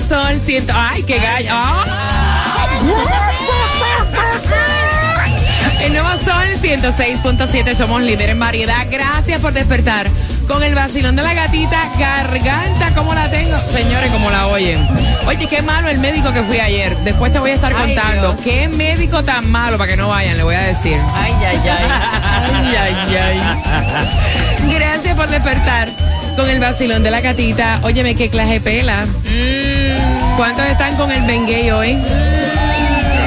sol siento. ¡Ay, qué gallo! El nuevo sol 106.7, somos líder en variedad. Gracias por despertar con el vacilón de la gatita. Garganta, ¿cómo la tengo? Señores, ¿cómo la oyen? Oye, qué malo el médico que fui ayer. Después te voy a estar Ay, contando. Dios. Qué médico tan malo, para que no vayan, le voy a decir. Ay, ay, ay. Ay, ay, ay. Gracias por despertar con el vacilón de la gatita. Óyeme, qué clase pela. Mm. ¿Cuántos están con el Benguey hoy?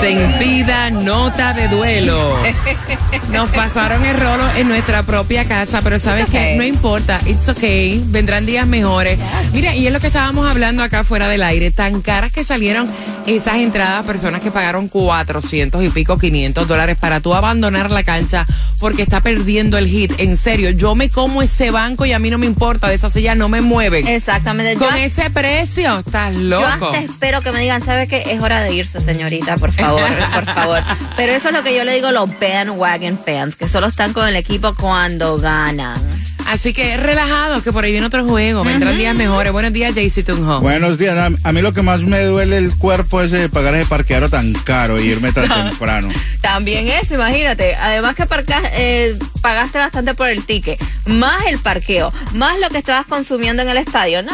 Sentida nota de duelo. Nos pasaron el rolo en nuestra propia casa, pero sabes que no importa, it's okay, vendrán días mejores. Mira, y es lo que estábamos hablando acá fuera del aire, tan caras que salieron esas entradas, personas que pagaron 400 y pico, 500 dólares para tú abandonar la cancha porque está perdiendo el hit. En serio, yo me como ese banco y a mí no me importa, de esa silla no me mueven. Exactamente. Yo, Con ese precio, estás yo loco. hasta espero que me digan, ¿sabe qué? Es hora de irse, señorita, por favor, por favor. Pero eso es lo que yo le digo los bandwagon fans, que solo están con el equipo cuando ganan. Así que relajados, que por ahí viene otro juego. Vendrán días mejores. Buenos días, Jaycee Tunjo. Buenos días. A, a mí lo que más me duele el cuerpo es de pagar ese parqueadero tan caro y irme tan temprano. También eso, imagínate. Además que parca- eh, pagaste bastante por el ticket, más el parqueo, más lo que estabas consumiendo en el estadio. No.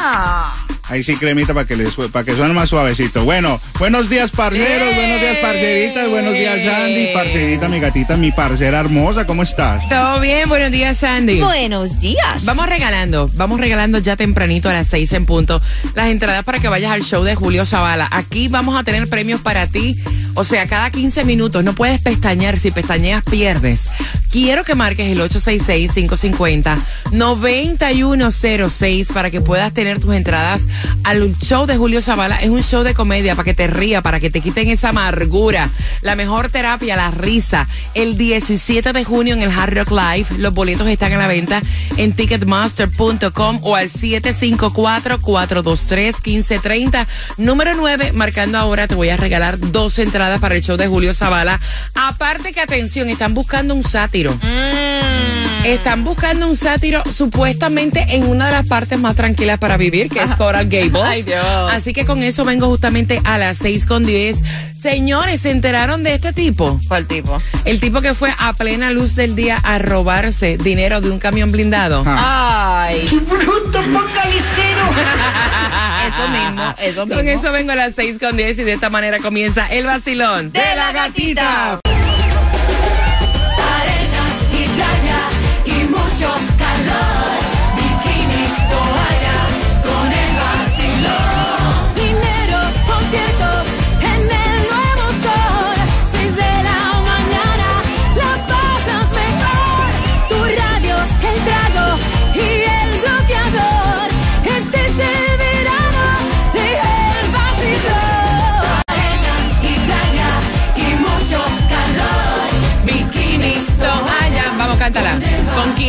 Ahí sí cremita para que le para que suene más suavecito. Bueno, buenos días parceros, ¡Eh! buenos días parceritas, buenos días Sandy, parcerita, mi gatita, mi parcera hermosa, ¿cómo estás? Todo bien, buenos días, Sandy. Buenos días. Vamos regalando, vamos regalando ya tempranito a las seis en punto las entradas para que vayas al show de Julio Zavala. Aquí vamos a tener premios para ti, o sea, cada 15 minutos. No puedes pestañear, si pestañeas pierdes. Quiero que marques el 866-550-9106 para que puedas tener tus entradas al show de Julio Zavala. Es un show de comedia para que te ría, para que te quiten esa amargura. La mejor terapia, la risa. El 17 de junio en el Hard Rock Live. Los boletos están a la venta en ticketmaster.com o al 754-423-1530. Número 9, marcando ahora, te voy a regalar dos entradas para el show de Julio Zavala. Aparte que, atención, están buscando un sátiro. Mm. Están buscando un sátiro supuestamente en una de las partes más tranquilas para vivir, que es Coral Gables. Ay, Dios. Así que con eso vengo justamente a las 6 con 10. Señores, ¿se enteraron de este tipo? ¿Cuál tipo? El tipo que fue a plena luz del día a robarse dinero de un camión blindado. Ah. Ay. ¡Bruto focalicero! Eso mismo, eso mismo. Con eso vengo a las 6 con 10 y de esta manera comienza el vacilón. de la gatita.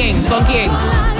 Quién? ¿Con quién?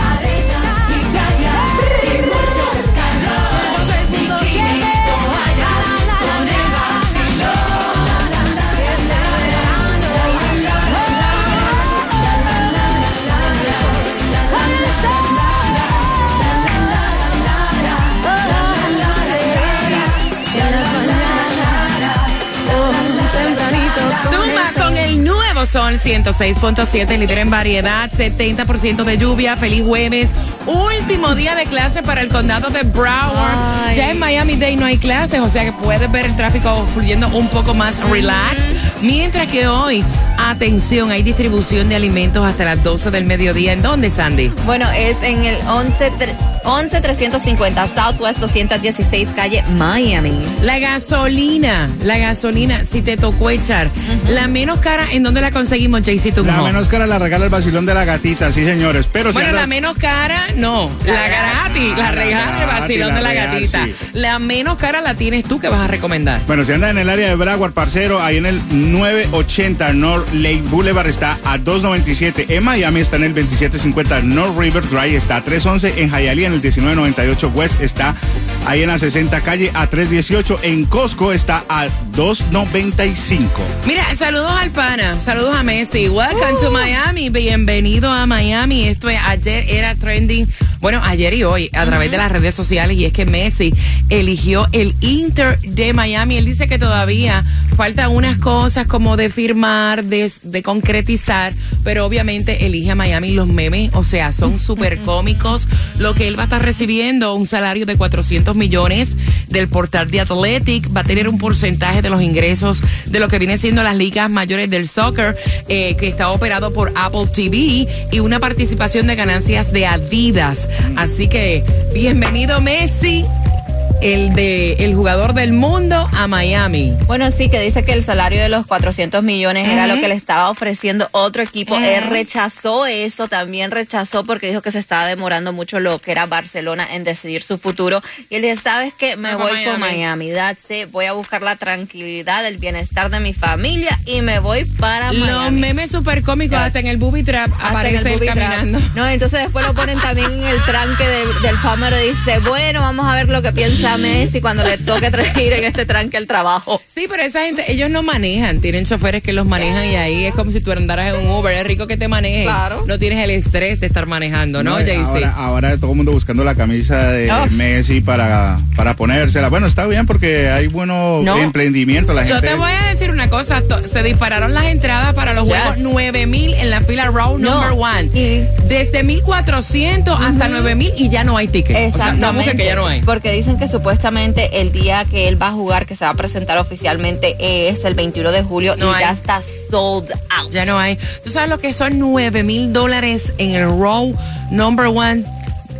Sol 106.7, líder en variedad, 70% de lluvia. Feliz jueves. Último día de clase para el condado de Broward. Ay. Ya en Miami Dade no hay clases, o sea que puedes ver el tráfico fluyendo un poco más relax. Mientras que hoy, atención, hay distribución de alimentos hasta las 12 del mediodía. ¿En dónde, Sandy? Bueno, es en el 11, tre- 11350 Southwest 216 calle Miami. La gasolina, la gasolina, si te tocó echar, la menos cara, ¿en dónde la conseguimos, JC Tunjo? La menos cara la regala el vacilón de la gatita, sí señores. Pero si Bueno, andas- la menos cara, no. La, gratis, la Ah, la regala el gratis, vacilón la de la real, gatita. sí. La menos cara la tienes tú que vas a recomendar. Bueno, si anda en el área de Broward, parcero, ahí en el 980 North Lake Boulevard está a 297. En Miami está en el 2750 North River Drive, está a 311. En Hialeah en el 1998 West está ahí en la 60 calle a 318. En Costco está a 295. Mira, saludos al pana, saludos a Messi. Welcome to Miami, bienvenido a Miami. Esto es, ayer era trending, bueno, ayer y hoy a través de las redes sociales y es que Messi eligió el Inter de Miami. Él dice que todavía faltan unas cosas como de firmar, de, de concretizar, pero obviamente elige a Miami los memes, o sea, son súper cómicos. Lo que él va a estar recibiendo, un salario de 400 millones del portal de Athletic, va a tener un porcentaje de los ingresos de lo que viene siendo las ligas mayores del soccer, eh, que está operado por Apple TV, y una participación de ganancias de Adidas. Así que, bienvenido Messi, el de el jugador del mundo a Miami. Bueno, sí, que dice que el salario de los 400 millones era lo que le estaba ofreciendo otro equipo. Él rechazó eso, también rechazó porque dijo que se estaba demorando mucho lo que era Barcelona en decidir su futuro. Y él dice, ¿sabes qué? Me voy con Miami. It. Voy a buscar la tranquilidad, el bienestar de mi familia y me voy para Los Miami. memes super cómicos, hasta en el booby trap Hasta aparece el trap. caminando. No, entonces después lo ponen también en el tranque de- del Palmer y dice, bueno, vamos a ver lo que piensa Messi cuando le toque ir en este tranque al trabajo. Sí, pero esa gente, ellos no manejan, tienen choferes que los manejan y ahí es como si tú andaras en un Uber, es rico que te manejen. Claro. No tienes el estrés de estar manejando, ¿no, y Jaycee? ahora, ahora todo el mundo buscando la camisa de Oh. Messi para, para ponérsela. Bueno, está bien porque hay buenos No. emprendimientos. La Yo gente, te voy a decir una cosa, se dispararon las entradas para los Yes. juegos 9000 en la fila row No. number one. Y- Desde 1400 hasta 9000 y ya no hay ticket. O sea, no Exactamente. busques que ya no hay. Porque dicen que supuestamente el día que él va a jugar, que se va a presentar oficialmente, es el 21 de julio No y hay. ya está sold out. Ya no hay. ¿Tú sabes lo que son 9 mil dólares en el row number one?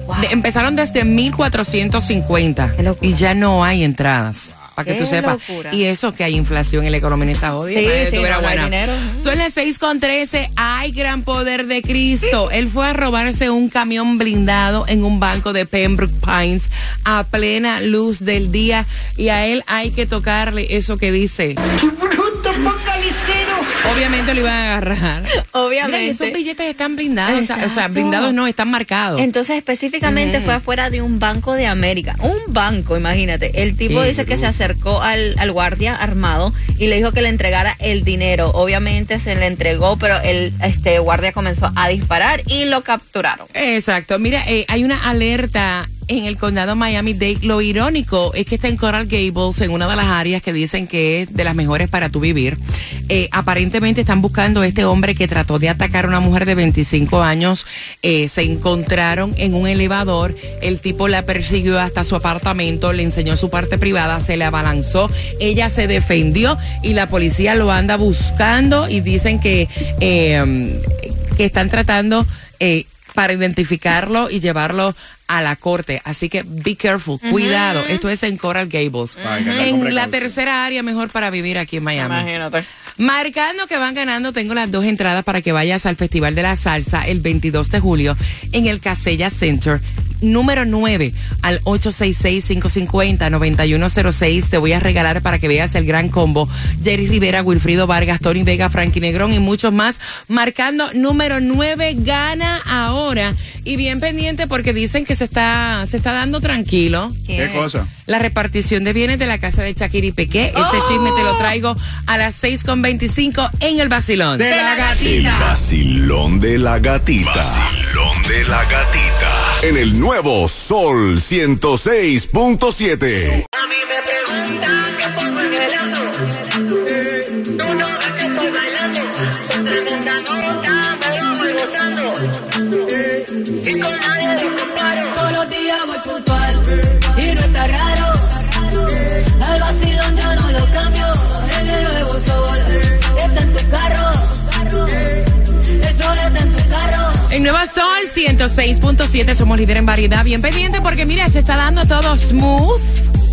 Wow. De- empezaron desde 1450 Qué locura. y ya no hay entradas. Para que tú sepas. locura. Y eso que hay inflación en la economía está jodida. Sí, sí, no, buena. dinero. Son las 6 con 13. Hay gran poder de Cristo. Él fue a robarse un camión blindado en un banco de Pembroke Pines a plena luz del día. Y a él hay que tocarle eso que dice. Obviamente lo iban a agarrar. Obviamente. Mira, esos billetes están blindados. o sea, O sea, Exacto. blindados no, están marcados. Entonces específicamente fue afuera de un banco de América, un banco, imagínate. El tipo Qué dice que se acercó al, al guardia armado y le dijo que le entregara el dinero. Obviamente se le entregó, pero el este guardia comenzó a disparar y lo capturaron. Exacto. Mira, eh, hay una alerta en el condado Miami-Dade. Lo irónico es que está en Coral Gables, en una de las áreas que dicen que es de las mejores para tu vivir. Eh, aparentemente están buscando a este hombre que trató de atacar a una mujer de 25 años. Eh, se encontraron en un elevador. El tipo la persiguió hasta su apartamento, le enseñó su parte privada, se le abalanzó. Ella se defendió y la policía lo anda buscando y dicen que, eh, que están tratando para identificarlo y llevarlo a la corte. Así que be careful, cuidado. Esto es en Coral Gables. No En la tercera área mejor para vivir aquí en Miami. Imagínate. Marcando que van ganando, tengo las dos entradas para que vayas al Festival de la Salsa el 22 de julio en el Casella Center. Número 9 al 866-550-9106. Te voy a regalar para que veas el gran combo. Jerry Rivera, Wilfrido Vargas, Tony Vega, Frankie Negrón y muchos más. Marcando número 9 gana ahora. Y bien pendiente porque dicen que se está, se está dando tranquilo. ¿Qué cosa? La repartición de bienes de la casa de Shakira y Pequé. Ese chisme te lo traigo a las 6.25 en el Vacilón. De la El gatita. vacilón de la gatita. De la gatita. En el nuevo Sol 106.7. 106.7, somos líder en variedad. Bien pendiente porque mira, se está dando todo smooth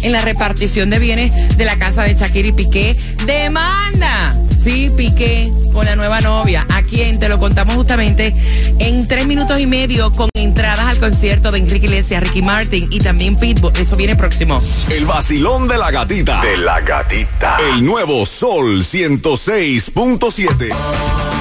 en la repartición de bienes de la casa de Shakira y Piqué. Demanda. Sí, Piqué con la nueva novia. ¿A quién? Te lo contamos justamente en tres minutos y medio con entradas al concierto de Enrique Iglesias, Ricky Martin y también Pitbull. Eso viene próximo. El vacilón de la gatita. De la gatita. El nuevo Sol 106.7.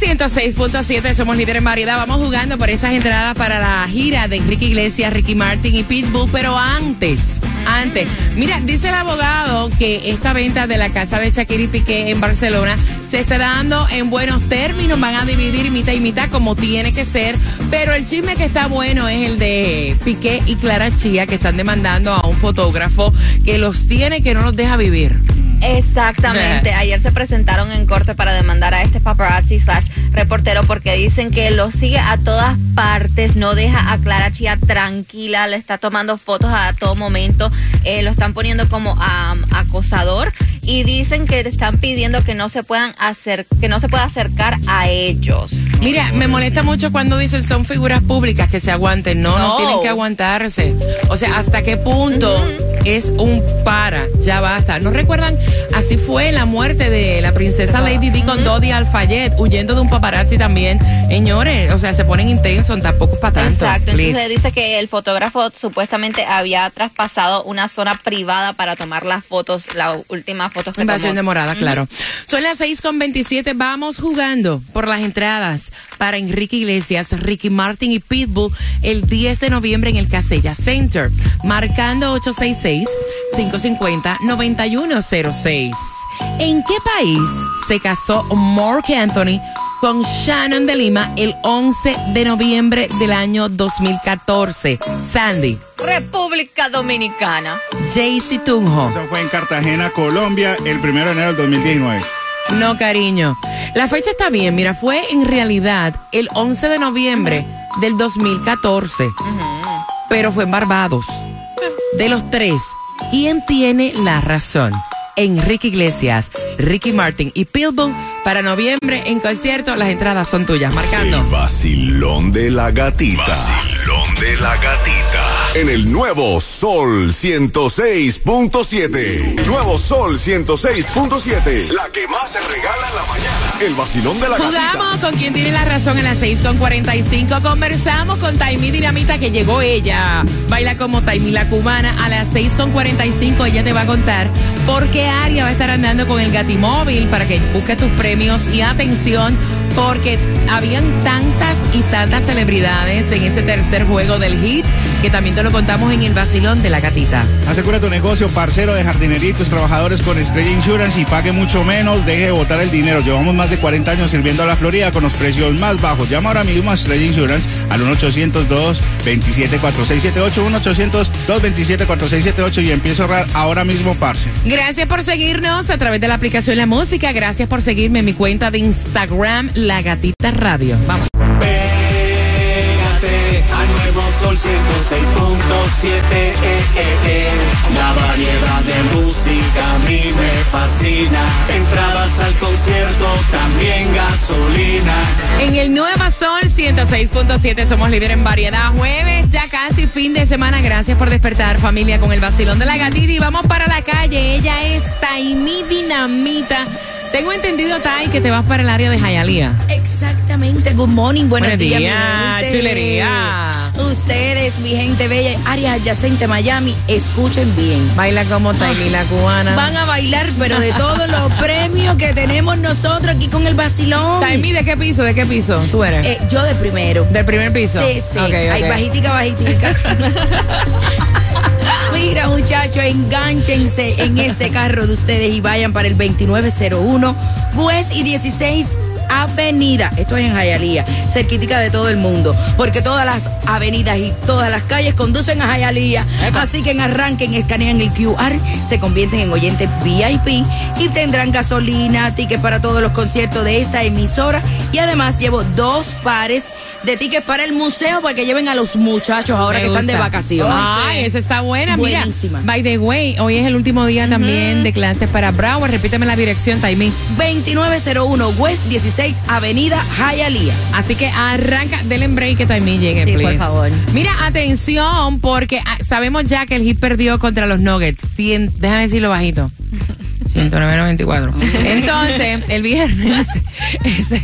106.7 somos líder en variedad. Vamos jugando por esas entradas para la gira de Enrique Iglesias, Ricky Martin y Pitbull. Pero antes, antes, mira, dice el abogado que esta venta de la casa de Shakira y Piqué en Barcelona se está dando en buenos términos. Van a dividir mitad y mitad como tiene que ser. Pero el chisme que está bueno es el de Piqué y Clara Chía que están demandando a un fotógrafo que los tiene que no los deja vivir. Exactamente. Ayer se presentaron en corte para demandar a este paparazzi slash reportero porque dicen que lo sigue a todas partes, no deja a Clara Chía tranquila, le está tomando fotos a todo momento, eh, lo están poniendo como acosador y dicen que le están pidiendo que no se puedan hacer, que no se pueda acercar a ellos. Mira, me molesta mucho cuando dicen son figuras públicas que se aguanten. No, no, No. tienen que aguantarse. O sea, ¿hasta qué punto es un para? Ya basta. ¿No recuerdan? Así fue la muerte de la princesa Lady Di con Dodi Alfayet, huyendo de un paparazzi también. Señores, o sea, se ponen intensos, tampoco es para tanto. Exacto, please. entonces dice que el fotógrafo supuestamente había traspasado una zona privada para tomar las fotos, las últimas fotos que Invasión tomó. de morada, claro. Son las 6 con 27. Vamos jugando por las entradas para Enrique Iglesias, Ricky Martin y Pitbull el 10 de noviembre en el Casella Center. Marcando 866-550-9106. ¿En qué país se casó Mark Anthony con Shannon de Lima el 11 de noviembre del año 2014? Sandy, República Dominicana. Jaycee Tunjo. Eso fue en Cartagena, Colombia, el primero de enero del 2019. No, cariño. La fecha está bien. Mira, fue en realidad el 11 de noviembre del 2014. Pero fue en Barbados. De los tres, ¿quién tiene la razón? Enrique Iglesias, Ricky Martin y Pitbull para noviembre en concierto. Las entradas son tuyas. El Marcando. vacilón de la gatita. De la gatita. En el nuevo Sol 106.7. Nuevo Sol 106.7. La que más se regala en la mañana. El vacilón de la gatita. Jugamos con quien tiene la razón en las 6 con 45. Conversamos con Taimi Dinamita que llegó ella. Baila como Taimi la cubana. A las 6 con 45 ella te va a contar por qué área va a estar andando con el Gatimóvil para que busque tus premios. Y atención, porque habían tantas y tantas celebridades en ese tercer juego del hit que también te lo contamos en el vacilón de la gatita. Asegura tu negocio, parcero de jardinería y tus trabajadores con Estrella Insurance y pague mucho menos. Deje de botar el dinero. Llevamos más de 40 años sirviendo a la Florida con los precios más bajos. Llama ahora mismo a Estrella Insurance al 1-800-227-4678. 1-800-227-4678 y empieza a ahorrar ahora mismo, parce. Gracias por seguirnos a través de la aplicación La Música. Gracias por seguirme en mi cuenta de Instagram, La Gatita Radio. Vamos. Pégate al nuevo sol 106.7. Eh, eh, eh. La variedad de música a mí me fascina. Entradas al concierto, también gasolina. En el Nueva Sol 106.7 somos líder en variedad. Jueves, ya casi fin de semana. Gracias por despertar, familia, con el vacilón de la gatita. Y vamos para la calle. Ella es Taimi Dinamita. Tengo entendido, Tai, que te vas para el área de Jayalía. Exactamente, good morning, buenos, Buenos días, días, mi chulería. Ustedes, mi gente bella, área adyacente Miami, escuchen bien. Baila como Taimi la cubana. Van a bailar, pero de todos los premios que tenemos nosotros aquí con el vacilón. Taimi, ¿de qué piso? ¿De qué piso tú eres? Eh, yo de primero. ¿Del primer piso? Sí, sí. Ok, ok. Ay, bajitica, bajitica. Mira, muchachos, enganchense en ese carro de ustedes y vayan para el 2901 West y 16 Avenida. Esto es en Jayalía, cerquitica de todo el mundo, porque todas las avenidas y todas las calles conducen a Jayalía. Así que en arranquen, escanean el QR, se convierten en oyentes VIP y tendrán gasolina, tickets para todos los conciertos de esta emisora y además llevo dos pares de tickets para el museo para que lleven a los muchachos ahora Me que están de vacaciones. Ay, esa está buena. Buenísima. Mira, by the way, hoy es el último día también de clases para Broward. Repíteme la dirección, Taimí. 2901 West 16 Avenida Hialeah. Así que arranca, denle en break que Taimí llegue, Sí, por please. favor. Mira, atención, porque ah, sabemos ya que el Heat perdió contra los Nuggets. Déjame decirlo bajito. 109.94. Entonces, el viernes es, es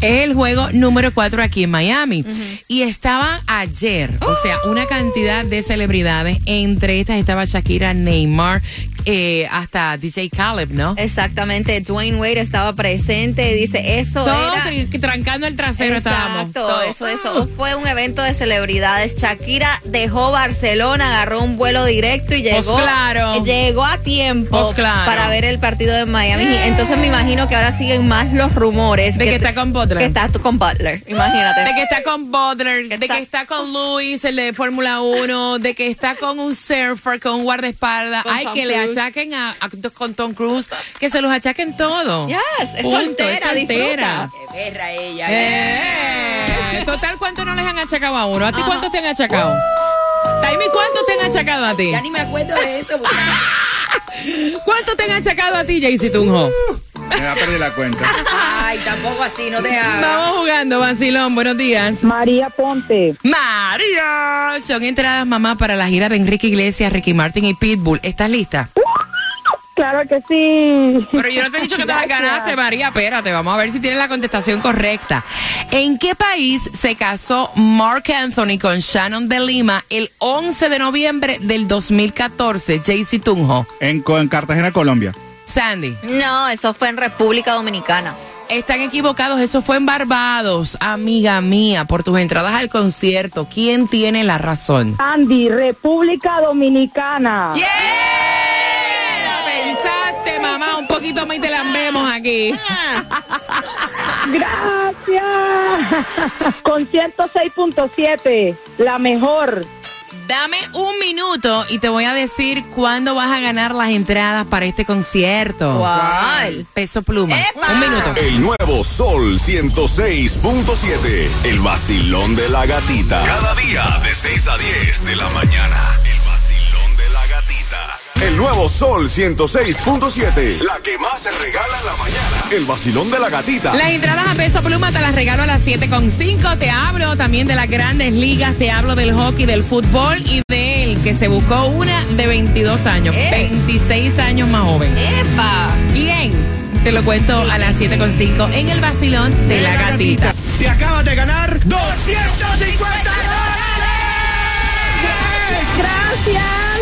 el juego número 4 aquí en Miami. Y estaban ayer, o sea, una cantidad de celebridades. Entre estas estaba Shakira, Neymar, eh, hasta DJ Caleb, ¿no? Exactamente, Dwayne Wade estaba presente, dice, eso Todo era... trancando el trasero estábamos. Exacto, Todo. eso, eso fue un evento de celebridades. Shakira dejó Barcelona, agarró un vuelo directo y llegó, Pues claro. llegó a tiempo Pues claro. para ver el partido de Miami. Entonces me imagino que ahora siguen más los rumores De que está con Butler. Que está con Butler, imagínate. De que está con Butler, de Está- que está con Luis, el de Fórmula 1, de que está con un surfer, con un guardaespaldas. Ay, que le. Achaquen a, a- con Tom Cruise, que se los achaquen todo. Yes, es Punto, soltera, es soltera. Qué berra ella. Eh, Total, ¿cuánto no les han achacado a uno? ¿A ti cuántos te han achacado? Taimi, ¿cuántos te han achacado a ti? Ya ni me acuerdo de eso. porque- ¿Cuántos te han achacado a ti, Jaycee Tunjo? Me va a perder la cuenta. Ay, tampoco así, no te hagas. Vamos jugando, Vacilón. Buenos días. María Ponte. María. Son entradas, mamá, para la gira de Enrique Iglesias, Ricky Martin y Pitbull. ¿Estás lista? Claro que sí. Pero yo no te he dicho que te las ganaste, María. Espérate, vamos a ver si tienes la contestación correcta. ¿En qué país se casó Mark Anthony con Shannon de Lima el 11 de noviembre del 2014? Jaycee Tunjo. En Cartagena, Colombia. Sandy. No, eso fue en República Dominicana. Están equivocados, eso fue en Barbados, amiga mía, por tus entradas al concierto. ¿Quién tiene la razón? Andy, República Dominicana. ¡Yeah! Más y te la vemos aquí. Gracias. Con 106.7, la mejor. Dame un minuto y te voy a decir cuándo vas a ganar las entradas para este concierto. ¿Cuál? Peso pluma. ¡Epa! Un minuto. El nuevo Sol 106.7. El vacilón de la gatita. Cada día de 6 a 10 de la mañana. El nuevo Sol 106.7. La que más se regala en la mañana. El vacilón de la gatita. Las entradas a peso pluma te las regalo a las 7.5. Te hablo también de las grandes ligas, te hablo del hockey, del fútbol y de él que se buscó una de 22 años, Eh. 26 años más joven. ¡Epa! ¿Quién? Te lo cuento a las 7.5 en el vacilón de la gatita. Te acabas de ganar 250 Gracias.